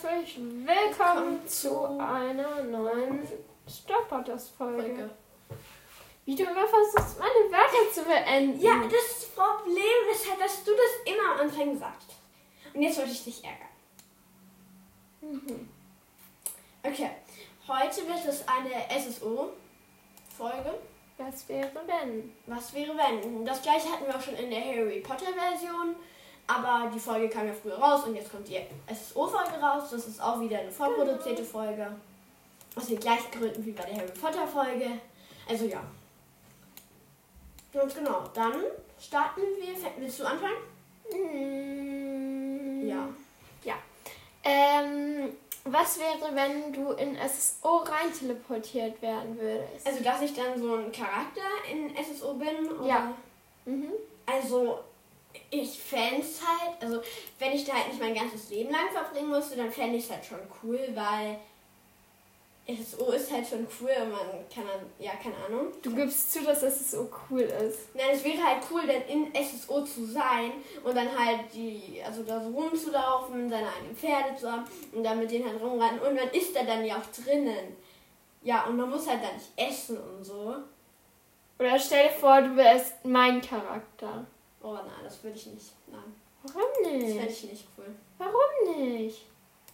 herzlich willkommen zu einer neuen Star Podcast-Folge. Folge. Wie du immer versuchst, meine Wörter zu beenden. Ja, das Problem ist halt, dass du das immer am Anfang sagst. Und jetzt wollte ich dich ärgern. Mhm. Okay, heute wird es eine SSO-Folge. Was wäre wenn? Was wäre wenn? Das gleiche hatten wir auch schon in der Harry Potter-Version. Aber die Folge kam ja früher raus und jetzt kommt die SSO-Folge raus. Das ist auch wieder eine vorproduzierte Folge. Aus den gleichen Gründen wie bei der Harry Potter-Folge. Also ja. Ganz genau. Dann starten wir. Willst du anfangen? Mhm. Ja. Ähm, was wäre, wenn du in SSO rein teleportiert werden würdest? Also, dass ich dann so ein Charakter in SSO bin? Oder? Ja. Mhm. Also, ich fände es halt, also, wenn ich da halt nicht mein ganzes Leben lang verbringen musste, dann fände ich es halt schon cool, weil SSO ist halt schon cool und man kann dann, ja, keine Ahnung. Du gibst zu, dass SSO cool ist. Nein, es wäre halt cool, dann in SSO zu sein und dann halt die, also da so rumzulaufen, seine eigenen Pferde zu haben und dann mit denen halt rumrennen und man ist da dann ja auch drinnen. Ja, und man muss halt dann nicht essen und so. Oder stell dir vor, du wärst mein Charakter. Oh nein, das würde ich nicht. Nein, Warum das fände nicht? ich nicht cool. Warum nicht?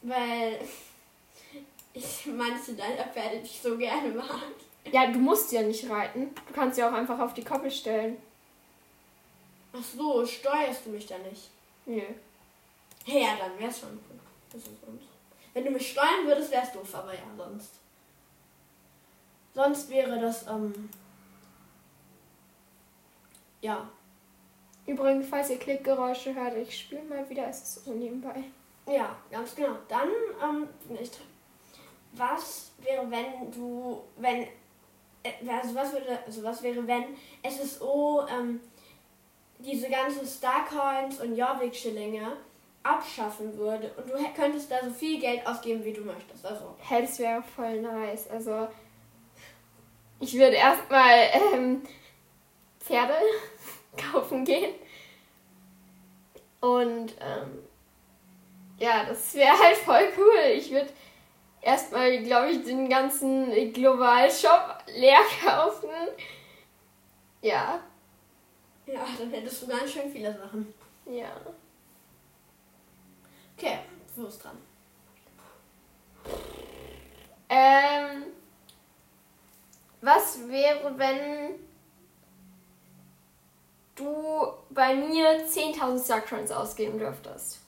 Weil ich manche deiner Pferde nicht so gerne mag. Ja, du musst ja nicht reiten. Du kannst ja auch einfach auf die Koppel stellen. Ach so, steuerst du mich da nicht? Nö. Hey, ja, dann wär's schon cool. Das ist sonst. Wenn du mich steuern würdest, wär's doof, aber ja, sonst. Sonst wäre das, ähm. Ja. Übrigens, falls ihr Klickgeräusche hört, ich spiele mal wieder SSO nebenbei. Ja, ganz genau. Dann, ähm, dran. Was wäre, wenn du, wenn, äh, also was würde, also was wäre, wenn SSO, ähm, diese ganzen Starcoins und Jorvik-Schillinge abschaffen würde und du könntest da so viel Geld ausgeben, wie du möchtest. Also, Hey, das wäre voll nice. Also, ich würde erstmal ähm, Pferde kaufen gehen. Und ähm, ja, das wäre halt voll cool. Ich würde erstmal, glaube ich, den ganzen Global-Shop leer kaufen. Ja, ja, dann hättest du ganz schön viele Sachen. ja. Okay, du bist dran. Ähm, was wäre, wenn du bei mir 10.000 Starcoins ausgeben dürftest?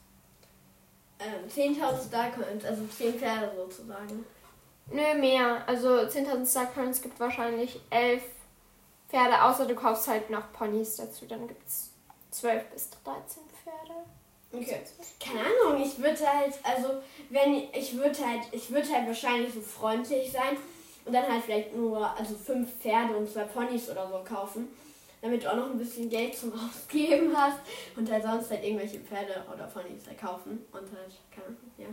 Ähm, 10.000 Starcoins, also 10 Pferde sozusagen. Nö, mehr. Also 10.000 Starcoins gibt wahrscheinlich 11 Pferde, außer du kaufst halt noch Ponys dazu. Dann gibt es 12 bis 13 Pferde. Okay. Keine Ahnung, ich würde halt, also, wenn, ich würde halt, ich würde halt wahrscheinlich so freundlich sein und dann halt vielleicht nur, also fünf Pferde und zwei Ponys oder so kaufen, damit du auch noch ein bisschen Geld zum Ausgeben hast und halt sonst halt irgendwelche Pferde oder Ponys halt kaufen und halt, keine Ahnung, ja.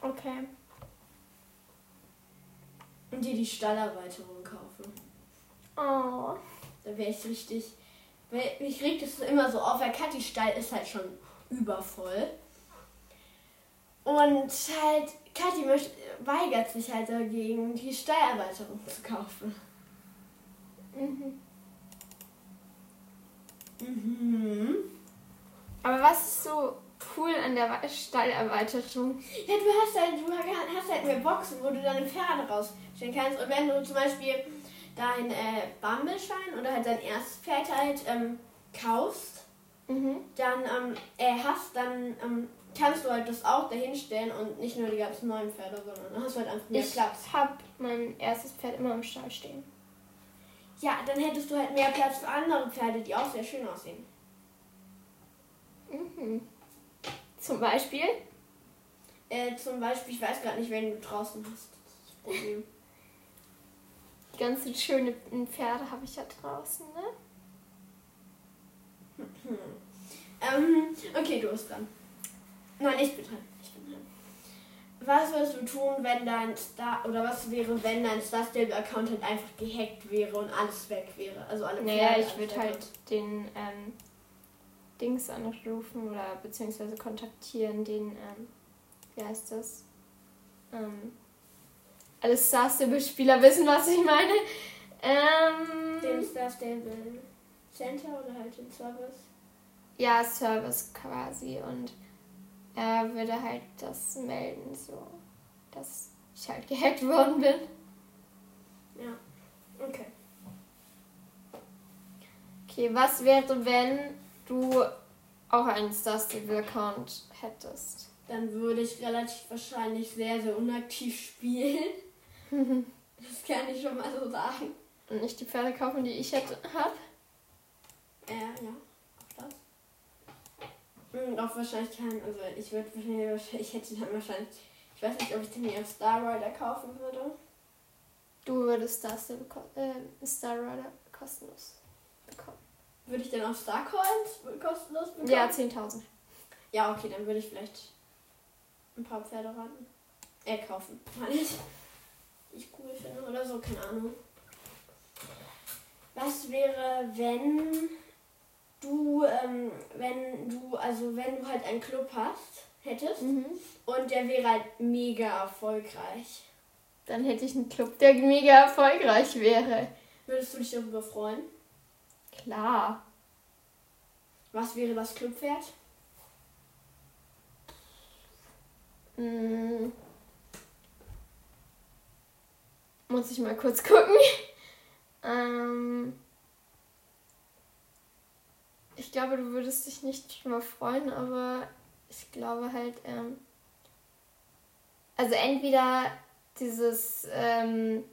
Okay. Und dir die Stallerweiterung kaufen. Oh. Da wäre ich richtig, weil mich regt es immer so auf, weil Kathi Stall ist halt schon übervoll. Und halt, Kathi möchte, weigert sich halt dagegen, die Stallerweiterung zu kaufen. Mhm. Mhm. Aber was ist so cool an der Stallerweiterung? Ja, du hast halt, du hast halt mehr Boxen, wo du deine Pferde rausstellen kannst. Und wenn du zum Beispiel dein äh, Bambelschein oder halt dein erstes Pferd halt ähm, kaufst, Mhm. dann ähm, äh, hast, dann ähm, kannst du halt das auch dahinstellen und nicht nur die ganzen neuen Pferde, sondern hast du halt einfach mehr Ich Platz. habe mein erstes Pferd immer im Stall stehen. Ja, dann hättest du halt mehr Platz für andere Pferde, die auch sehr schön aussehen. Mhm. Zum Beispiel? Äh, zum Beispiel, ich weiß gerade nicht, wen du draußen hast. Das ist das Problem. Die ganzen schönen Pferde habe ich ja draußen, ne? Hm. Ähm, okay, du bist dran. Nein. Ich bin dran. Was würdest du tun, wenn dein Star oder was wäre, wenn dein Star Stable Account halt einfach gehackt wäre und alles weg wäre? Also alle Naja, Pferde, ich würde halt den ähm, Dings anrufen oder beziehungsweise kontaktieren, den ähm, wie heißt das? Ähm, alle Star Stable-Spieler wissen, was ich meine. Ähm, Den Star Stable Center oder halt den Service? Ja, Service quasi. Und er würde halt das melden, so dass ich halt gehackt worden bin. Ja. Okay. Okay, was wäre, wenn du auch einen Star Stable Account hättest? Dann würde ich relativ wahrscheinlich sehr, sehr unaktiv spielen. das kann ich schon mal so sagen. Und nicht die Pferde kaufen, die ich hätte, hab? Äh, ja. Und auch wahrscheinlich kein, also ich würde wahrscheinlich, ich hätte dann wahrscheinlich, ich weiß nicht, ob ich den hier auf Star Rider kaufen würde. Du würdest Star, äh, Star Rider kostenlos bekommen. Würde ich dann auch Star Coins kostenlos bekommen? Ja, 10.000. Ja, okay, dann würde ich vielleicht ein paar Pferde raten. Äh, kaufen, meine ich. Ich cool finde oder so, keine Ahnung. Was wäre, wenn du, ähm, wenn du, also wenn du halt einen Club hast, hättest Mhm. und der wäre halt mega erfolgreich. Dann hätte ich einen Club, der mega erfolgreich wäre. Würdest du dich darüber freuen? Klar. Was wäre das Clubpferd? Hm. Muss ich mal kurz gucken. ähm. Ich glaube, du würdest dich nicht drüber freuen, aber ich glaube halt, ähm. Also entweder dieses ähm,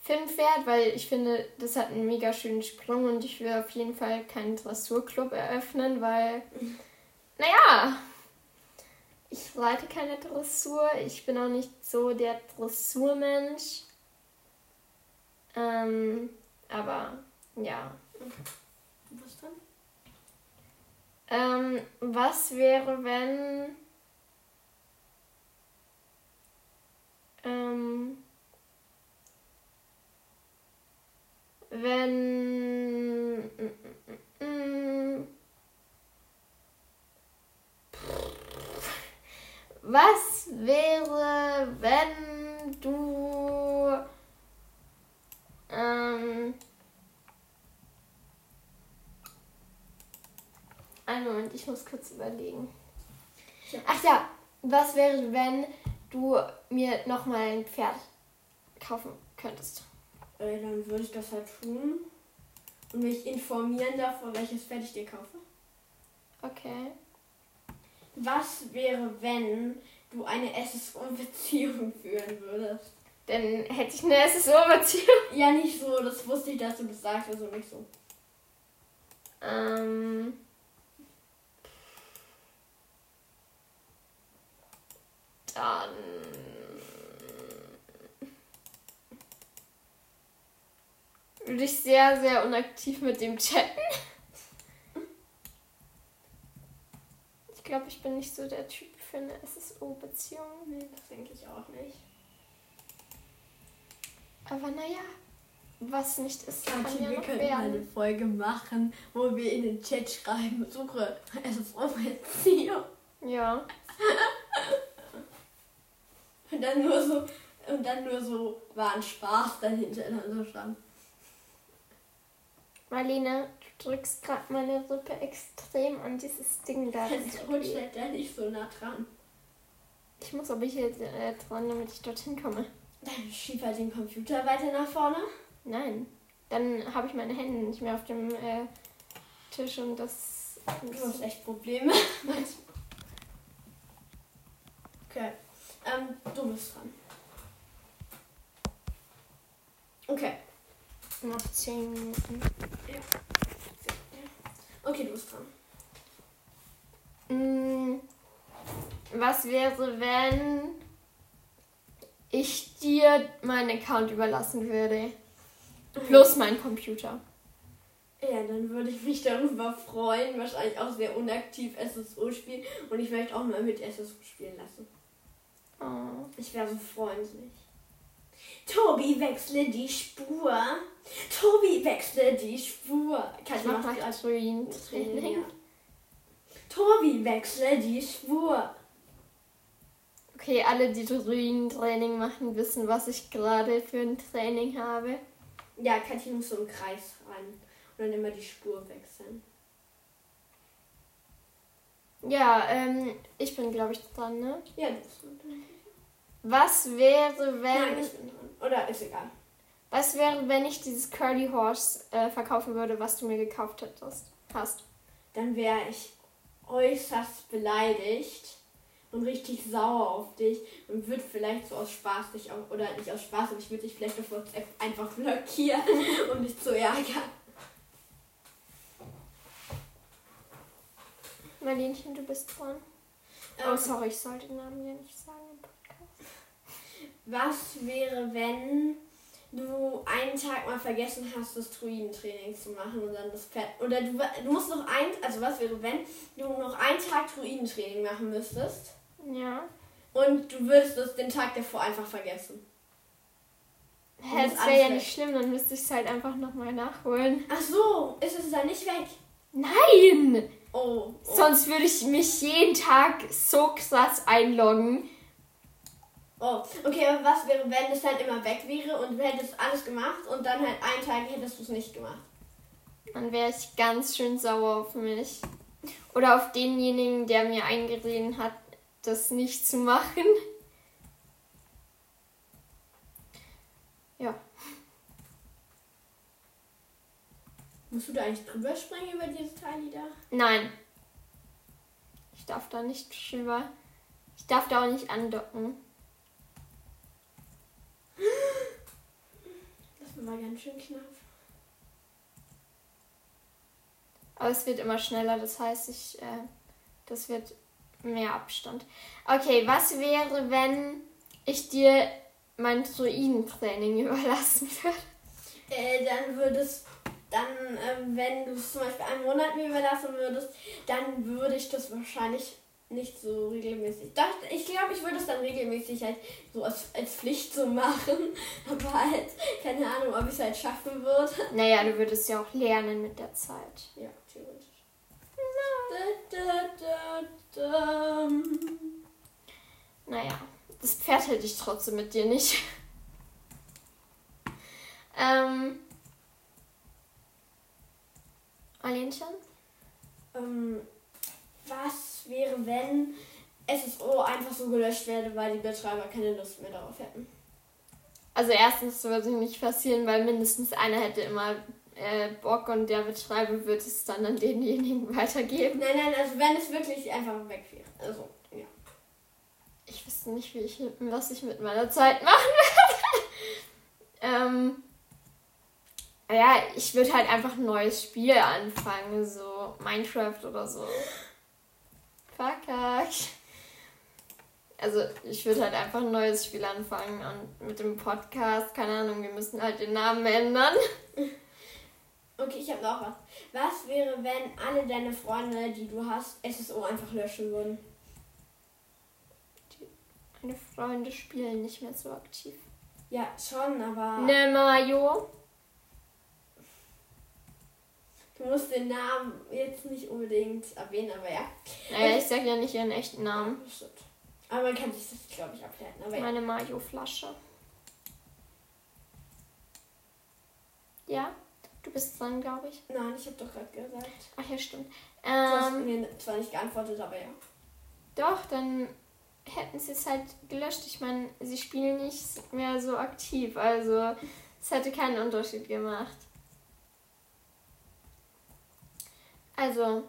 Filmpferd, weil ich finde, das hat einen mega schönen Sprung und ich will auf jeden Fall keinen Dressurclub eröffnen, weil, naja, ich reite keine Dressur. Ich bin auch nicht so der Dressurmensch. Ähm, aber ja. Was dann? Ähm, was wäre, wenn. Ähm, wenn. Was wäre, wenn du. Ähm, einen Moment, ich muss kurz überlegen. Ach ja, was wäre, wenn du mir nochmal ein Pferd kaufen könntest? Äh, dann würde ich das halt tun und mich informieren davon, welches Pferd ich dir kaufe. Okay. Was wäre, wenn du eine SSO-Beziehung führen würdest? Dann hätte ich eine SSO-Beziehung. Ja, nicht so, das wusste ich, dass du das sagst, also nicht so. Ähm. Dann. Würde ich sehr, sehr unaktiv mit dem chatten. Ich glaube, ich bin nicht so der Typ für eine SSO-Beziehung. Nee, das denke ich auch nicht. Aber naja, was nicht ist, kann Kathi, ja wir noch könnten mal eine werden. Folge machen, wo wir in den Chat schreiben, suche SSO-Beziehung. Ja. Und dann nur so, und dann nur so, war ein Spaß dahinter, dann so stand. Marlene, du drückst gerade meine Rippe extrem an dieses Ding da. Das rutscht halt da nicht so nah dran. Ich muss aber hier äh, dran, damit ich dorthin komme. Dann schieb halt den Computer weiter nach vorne. Nein. Dann habe ich meine Hände nicht mehr auf dem äh, Tisch und das. Du hast echt Probleme. okay. Ähm, du bist dran. Okay. Noch 10 Minuten. Okay, du bist dran. Mm, was wäre, wenn ich dir meinen Account überlassen würde? Plus mein Computer. Ja, dann würde ich mich darüber freuen. Wahrscheinlich auch sehr unaktiv SSO spielen. Und ich möchte auch mal mit SSO spielen lassen. Oh. Ich wäre so freundlich. Tobi, wechsle die Spur. Tobi, wechsle die Spur. Kann Ich mach mal Training. Tobi, wechsle die Spur. Okay, alle, die Druidentraining machen, wissen, was ich gerade für ein Training habe. Ja, Katja muss so im Kreis rein und dann immer die Spur wechseln. Ja, ähm, ich bin, glaube ich, dran, ne? Ja, du bist dran. Was wäre, wenn. Nein, ich bin dran. Oder ist egal. Was wäre, wenn ich dieses Curly Horse äh, verkaufen würde, was du mir gekauft hättest? Hast. Dann wäre ich äußerst beleidigt und richtig sauer auf dich und würde vielleicht so aus Spaß dich auch, oder nicht aus Spaß, aber ich würde dich vielleicht auf WhatsApp einfach blockieren, um dich zu ärgern. Marlenchen, du bist dran. Ähm, Oh, sorry, ich sollte den Namen ja nicht sagen im Podcast. Was wäre, wenn du einen Tag mal vergessen hast, das Druidentraining zu machen und dann das Pferd. Oder du, du musst noch ein. Also, was wäre, wenn du noch einen Tag Druidentraining machen müsstest Ja. und du würdest es den Tag davor einfach vergessen? Hä, das wäre ja nicht schlimm, dann müsste ich es halt einfach nochmal nachholen. Ach so, ist es dann nicht weg? Nein! Oh. oh. Sonst würde ich mich jeden Tag so krass einloggen. oh. Okay, aber was wäre, wenn es dann immer weg wäre und du hättest alles gemacht und dann halt einen Tag hättest du es nicht gemacht? Dann wäre ich ganz schön sauer auf mich. Oder auf denjenigen, der mir eingeredet hat, das nicht zu machen. Ja. Musst du da eigentlich drüber springen über dieses Teil da? Nein. Ich darf da nicht drüber. Ich darf da auch nicht andocken. Das war ganz schön knapp. Aber es wird immer schneller, das heißt, ich, äh, das wird mehr Abstand. Okay, was wäre, wenn ich dir mein Druidentraining überlassen würde? Äh, dann würdest, dann, ähm, wenn du es zum Beispiel einen Monat mir überlassen würdest, dann würde ich das wahrscheinlich nicht so regelmäßig. Doch, ich glaube, ich würde es dann regelmäßig halt so als, als Pflicht so machen. Aber halt, keine Ahnung, ob ich es halt schaffen würde. Naja, du würdest ja auch lernen mit der Zeit. Ja, theoretisch. Da, da, da, da. Naja, das Pferd hätte ich trotzdem mit dir nicht. ähm. Alenchen? Ähm, was wäre, wenn SSO einfach so gelöscht werde, weil die Betreiber keine Lust mehr darauf hätten? Also erstens würde es nicht passieren, weil mindestens einer hätte immer äh, Bock und der Betreiber wird es dann an denjenigen weitergeben. Nein, nein, also wenn es wirklich einfach weg wäre. Also, ja. Ich wüsste nicht, wie ich, was ich mit meiner Zeit machen würde. ähm, ja, ich würde halt einfach ein neues Spiel anfangen, so Minecraft oder so. Verkackt. Also ich würde halt einfach ein neues Spiel anfangen und mit dem Podcast, keine Ahnung, wir müssen halt den Namen ändern. Okay, ich habe noch was. Was wäre, wenn alle deine Freunde, die du hast, SSO einfach löschen würden? Meine Freunde spielen nicht mehr so aktiv. Ja, schon, aber Ne, Mayo. Du musst den Namen jetzt nicht unbedingt erwähnen, aber ja. Naja, ich sag ja nicht ihren echten Namen. Ja. Aber man kann sich das, glaube ich, ableiten. Aber ja. Meine Mayo-Flasche. Ja, du bist dran, glaube ich. Nein, ich habe doch gerade gesagt. Ach ja, stimmt. Du hast Ähm, mir zwar nicht geantwortet, aber ja. doch, dann hätten sie es halt gelöscht. Ich meine, sie spielen nicht mehr so aktiv, also es hätte keinen Unterschied gemacht. Also,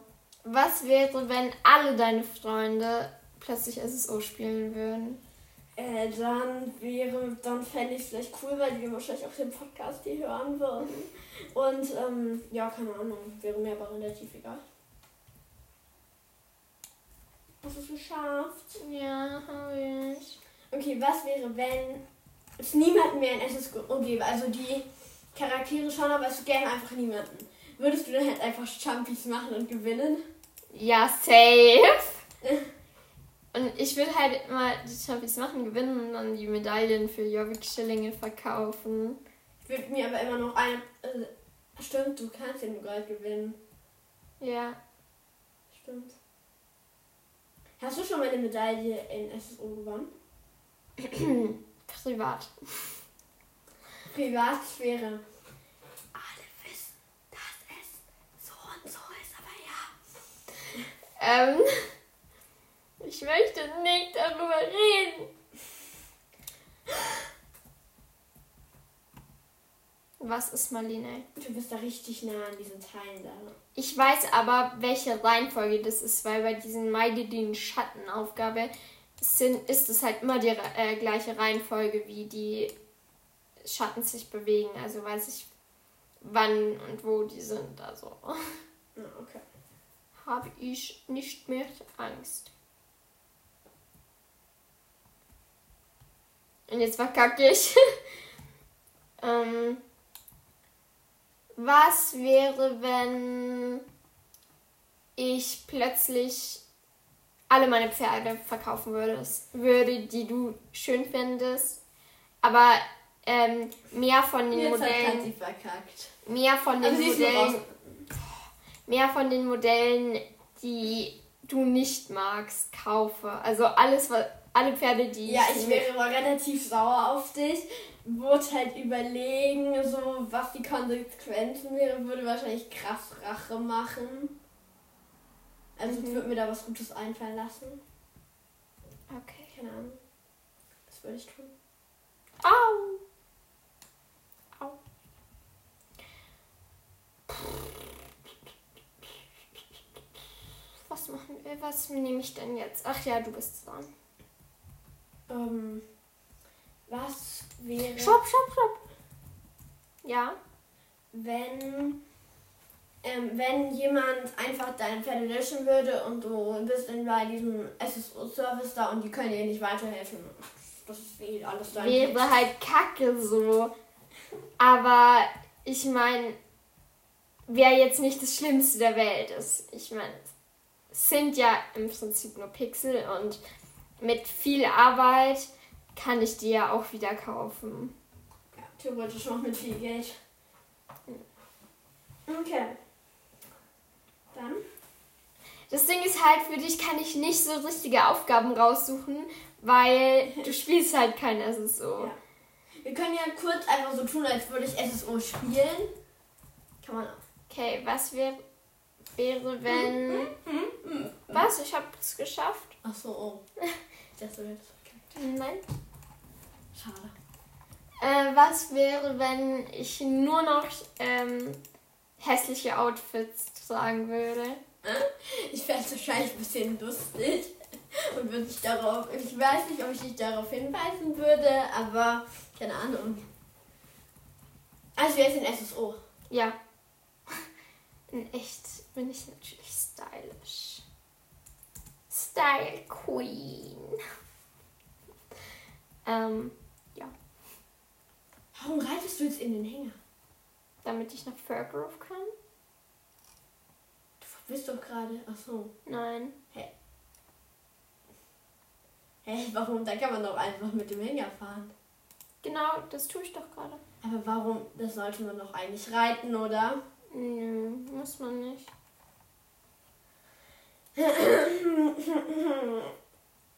was wäre, wenn alle deine Freunde plötzlich SSO spielen würden? Äh, dann wäre, dann fände ich es vielleicht cool, weil die wahrscheinlich auch den Podcast hier hören würden. Und, ähm, ja, keine Ahnung, wäre mir aber relativ egal. Hast du es geschafft? Ja, habe ich. Okay, was wäre, wenn es niemanden mehr in SSO gäbe? Also die Charaktere schon, aber es gäbe einfach niemanden. Würdest du dann halt einfach Jumpies machen und gewinnen? Ja, safe. Und ich würde halt mal die Champions machen, gewinnen und dann die Medaillen für Jobbik-Schillinge verkaufen. Ich würde mir aber immer noch eine. Äh, stimmt, du kannst ja nur gerade gewinnen. Ja. Stimmt. Hast du schon mal eine Medaille in SSO gewonnen? Privat. Privatsphäre. Alle wissen, dass es so und so ist, aber ja. Ähm, ich möchte nicht darüber reden. Was ist Marlene? Du bist da richtig nah an diesen Teilen da. Ich weiß aber, welche Reihenfolge das ist, weil bei diesen Meide den Schattenaufgabe sind, ist es halt immer die äh, gleiche Reihenfolge, wie die Schatten sich bewegen. Also weiß ich, wann und wo die sind. Also Ja, okay. Habe ich nicht mehr Angst. Und jetzt verkacke ich. ähm, was wäre, wenn ich plötzlich alle meine Pferde verkaufen würdest, würde, die du schön findest, aber ähm, mehr von den Jetzt hat Modellen, sie verkackt. mehr von den Also Modellen. Mehr von den Modellen, die du nicht magst, kaufe. Also alles, was alle Pferde, die Ja, ich wäre aber relativ sauer auf dich. Würde halt überlegen, so was die Konsequenzen wären, würde wahrscheinlich krass Rache machen. Also ich Mhm. würde mir da was Gutes einfallen lassen. Okay. Keine Ahnung. Das würde ich tun. Au! Au. Was machen wir? Was nehme ich denn jetzt? Ach ja, du bist dran. Ähm, was wäre, Stopp, stopp, stopp. Ja. wenn, ähm, wenn jemand einfach deine Pferde löschen würde und du bist dann bei diesem SSO-Service da und die können dir nicht weiterhelfen? Das ist eh alles dein Text. Wäre halt kacke so. Aber ich meine, wer jetzt nicht das Schlimmste der Welt ist. Ich meine, sind ja im Prinzip nur Pixel und mit viel Arbeit kann ich die ja auch wieder kaufen. Ja, theoretisch noch mit viel Geld. Okay. Dann? Das Ding ist halt, für dich kann ich nicht so richtige Aufgaben raussuchen, weil du spielst halt kein SSO. Ja. Wir können ja kurz einfach so tun, als würde ich SSO spielen. Kann man auch. Okay, was wär, wäre, wenn... Was? Ich hab's geschafft? Ach so, oh. Ich dachte, du hättest verkackt. Nein. Schade. Äh, was wäre, wenn ich nur noch ähm, hässliche Outfits tragen würde? Ich fände es wahrscheinlich ein bisschen lustig. Und würde ich darauf. Ich weiß nicht, ob ich dich darauf hinweisen würde, aber keine Ahnung. Also wir sind SSO. Ja. In echt bin ich natürlich stylisch. Style Queen. Ähm, Warum reitest du jetzt in den Hänger? damit ich nach Fairgrove kann? Du bist doch gerade. Ach so. Nein. Hä, warum? Da kann man doch einfach mit dem Hänger fahren. Genau, das tue ich doch gerade. Aber warum? Das sollte man doch eigentlich reiten, oder? Nö, muss man nicht.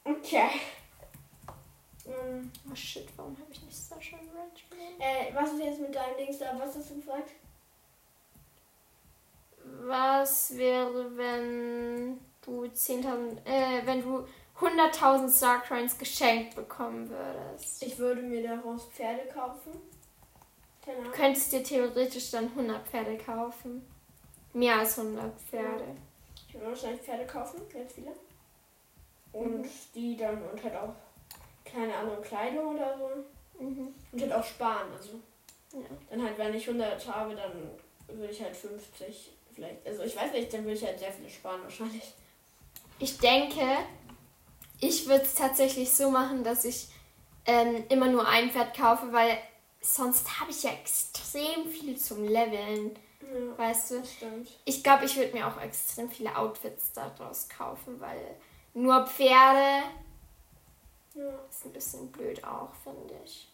Okay. Hm, Oh shit, warum habe ich nicht Sasha Ranch genommen? Äh, was ist jetzt mit deinem Dings da? Was hast du gefragt? Was wäre, wenn du 10.000, äh, wenn du 100.000 Starcoins geschenkt bekommen würdest? Ich würde mir daraus Pferde kaufen. Keine Du könntest dir theoretisch dann 100 Pferde kaufen. Mehr als 100 Pferde. Ich würde wahrscheinlich Pferde kaufen, ganz viele. Und Mhm. die dann und halt auch, keine Ahnung, Kleidung oder so. Mhm. Und halt auch sparen, also. Ja. Dann halt, wenn ich 100 habe, dann würde ich halt 50 vielleicht. Also ich weiß nicht, dann würde ich halt sehr viele sparen wahrscheinlich. Ich denke, ich würde es tatsächlich so machen, dass ich ähm, immer nur ein Pferd kaufe, weil sonst habe ich ja extrem viel zum Leveln, Ja, weißt du? stimmt. Ich glaube, ich würde mir auch extrem viele Outfits daraus kaufen, weil nur Pferde Ja. ist ein bisschen blöd auch, finde ich.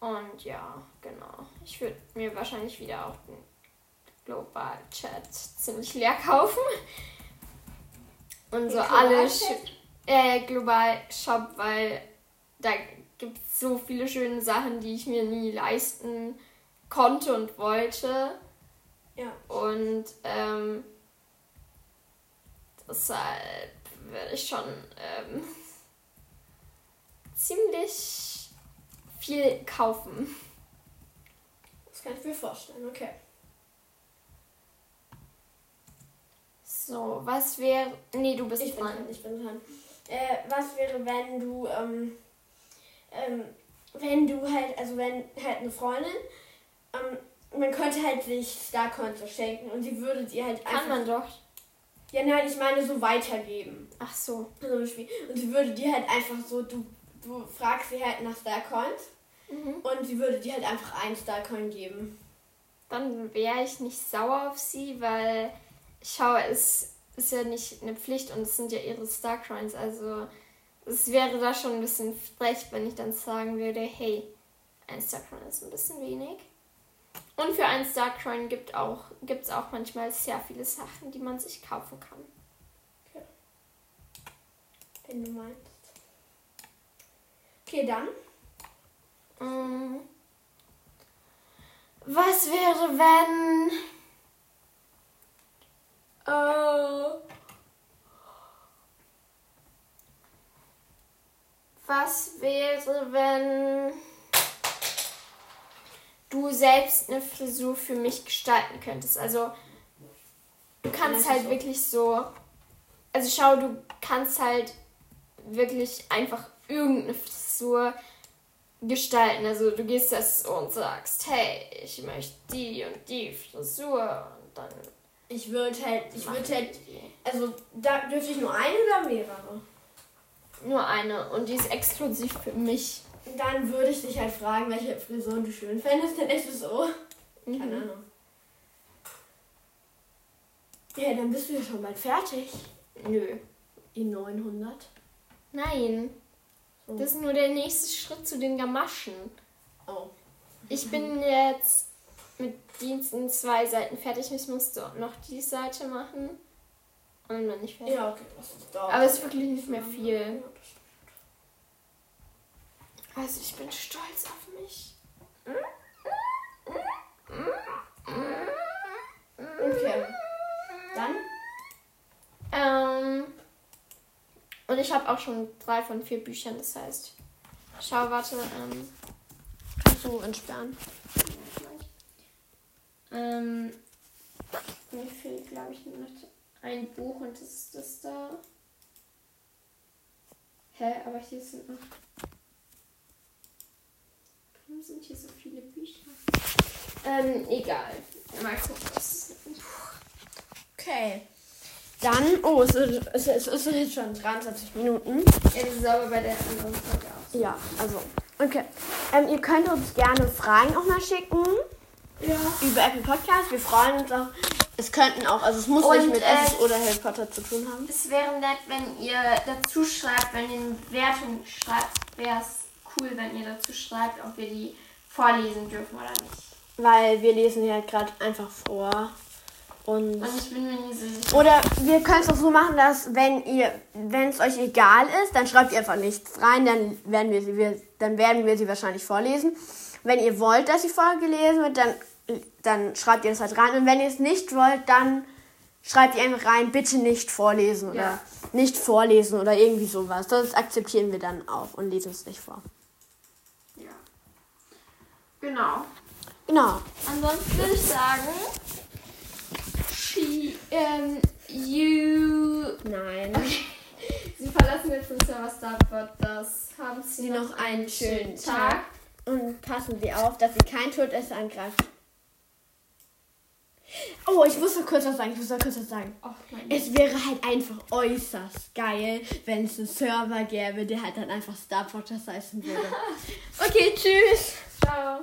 Und ja, genau. Ich würde mir wahrscheinlich wieder auch den Global Chat ziemlich leer kaufen. Und so alle. Sch- äh, Global Shop, weil da gibt es so viele schöne Sachen, die ich mir nie leisten konnte und wollte. Ja. Und ähm, deshalb würde ich schon ähm, ziemlich viel kaufen. Das kann ich mir vorstellen, okay. So, was wäre. Nee, du bist Ich bin dran. dran, ich bin dran. Äh, was wäre, wenn du, ähm, ähm, wenn du halt, also wenn halt eine Freundin, ähm, man könnte halt sich Starcoins verschenken und sie würde dir halt einfach. Kann man doch. Ja, nein, ich meine so weitergeben. Ach so. So ein Spiel. Und sie würde dir halt einfach so, du, du fragst sie halt nach Starcoins Mhm. und sie würde dir halt einfach einen Starcoin geben. Dann wäre ich nicht sauer auf sie, weil schau, es ist ja nicht eine Pflicht und es sind ja ihre Starcoins. Also es wäre da schon ein bisschen frech, wenn ich dann sagen würde, hey, ein Starcoin ist ein bisschen wenig. Und für einen Starcoin gibt auch, gibt's auch manchmal sehr viele Sachen, die man sich kaufen kann. Wenn du meinst. Okay, dann. Mm. Was wäre, wenn. Äh, was wäre, wenn du selbst eine Frisur für mich gestalten könntest? Also, du kannst halt so? wirklich so. Also, schau, du kannst halt wirklich einfach irgendeine Frisur gestalten. Also du gehst das und sagst, hey, ich möchte die und die Frisur und dann Ich würde halt, ich würde halt, also da dürfte ich nur eine oder mehrere? Nur eine und die ist exklusiv für mich. Dann würde ich dich halt fragen, welche Frisuren du schön fändest, dann ist es so. Keine Mhm. Ahnung. Ja, dann bist du ja schon bald fertig. Nö. In 900. Nein. So. Das ist nur der nächste Schritt zu den Gamaschen. Oh. Ich bin jetzt mit Diensten zwei Seiten fertig. Ich musste noch die Seite machen. Dann bin ich fertig. Ja, okay. Das ist dauert. Aber es ist wirklich nicht mehr viel. Also ich bin stolz auf mich. Okay. Dann? Ähm, und ich habe auch schon drei von vier Büchern, das heißt. Schau, warte, ähm, kannst du entsperren? Ähm, mir fehlt, glaube ich, noch ein Buch und das ist das da. Hä, aber hier sind noch. Warum sind hier so viele Bücher? Ähm, egal. Mal gucken, was ist ein Buch. Okay. Dann, oh, es ist, es ist, es ist jetzt schon 23 Minuten. Ja, das ist aber bei der anderen Folge auch. so. Ja, also, okay. Ähm, ihr könnt uns gerne Fragen auch mal schicken Ja. über Apple Podcast. Wir freuen uns auch. Es könnten auch, also es muss Und, nicht mit äh, Esses oder Harry Potter zu tun haben. Es wäre nett, wenn ihr dazu schreibt, wenn ihr eine Bewertung schreibt, wäre es cool, wenn ihr dazu schreibt, ob wir die vorlesen dürfen oder nicht. Weil wir lesen ja gerade einfach vor. Und Und ich bin mir nicht so sicher. Oder wir können es auch so machen, dass wenn ihr, wenn es euch egal ist, dann schreibt ihr einfach nichts rein, dann werden wir sie, wir, dann werden wir sie wahrscheinlich vorlesen. Wenn ihr wollt, dass die Folge gelesen wird, dann, dann schreibt ihr das halt rein. Und wenn ihr es nicht wollt, dann schreibt ihr einfach rein, bitte nicht vorlesen oder Ja. nicht vorlesen oder irgendwie sowas. Das akzeptieren wir dann auch und lesen es nicht vor. Ja. Genau. Genau. Ansonsten würde ich sagen, she, ähm, you. Nein. Sie verlassen jetzt den Server Starboard. Das haben Sie Sie noch einen schönen Tag. Und passen Sie auf, dass Sie kein Todesser angreifen. Oh, ich muss noch kurz was sagen. Ich muss noch kurz was sagen. Mein Es wäre halt einfach äußerst geil, wenn es einen Server gäbe, der halt dann einfach Star Podcast heißen würde. Okay, tschüss. Ciao.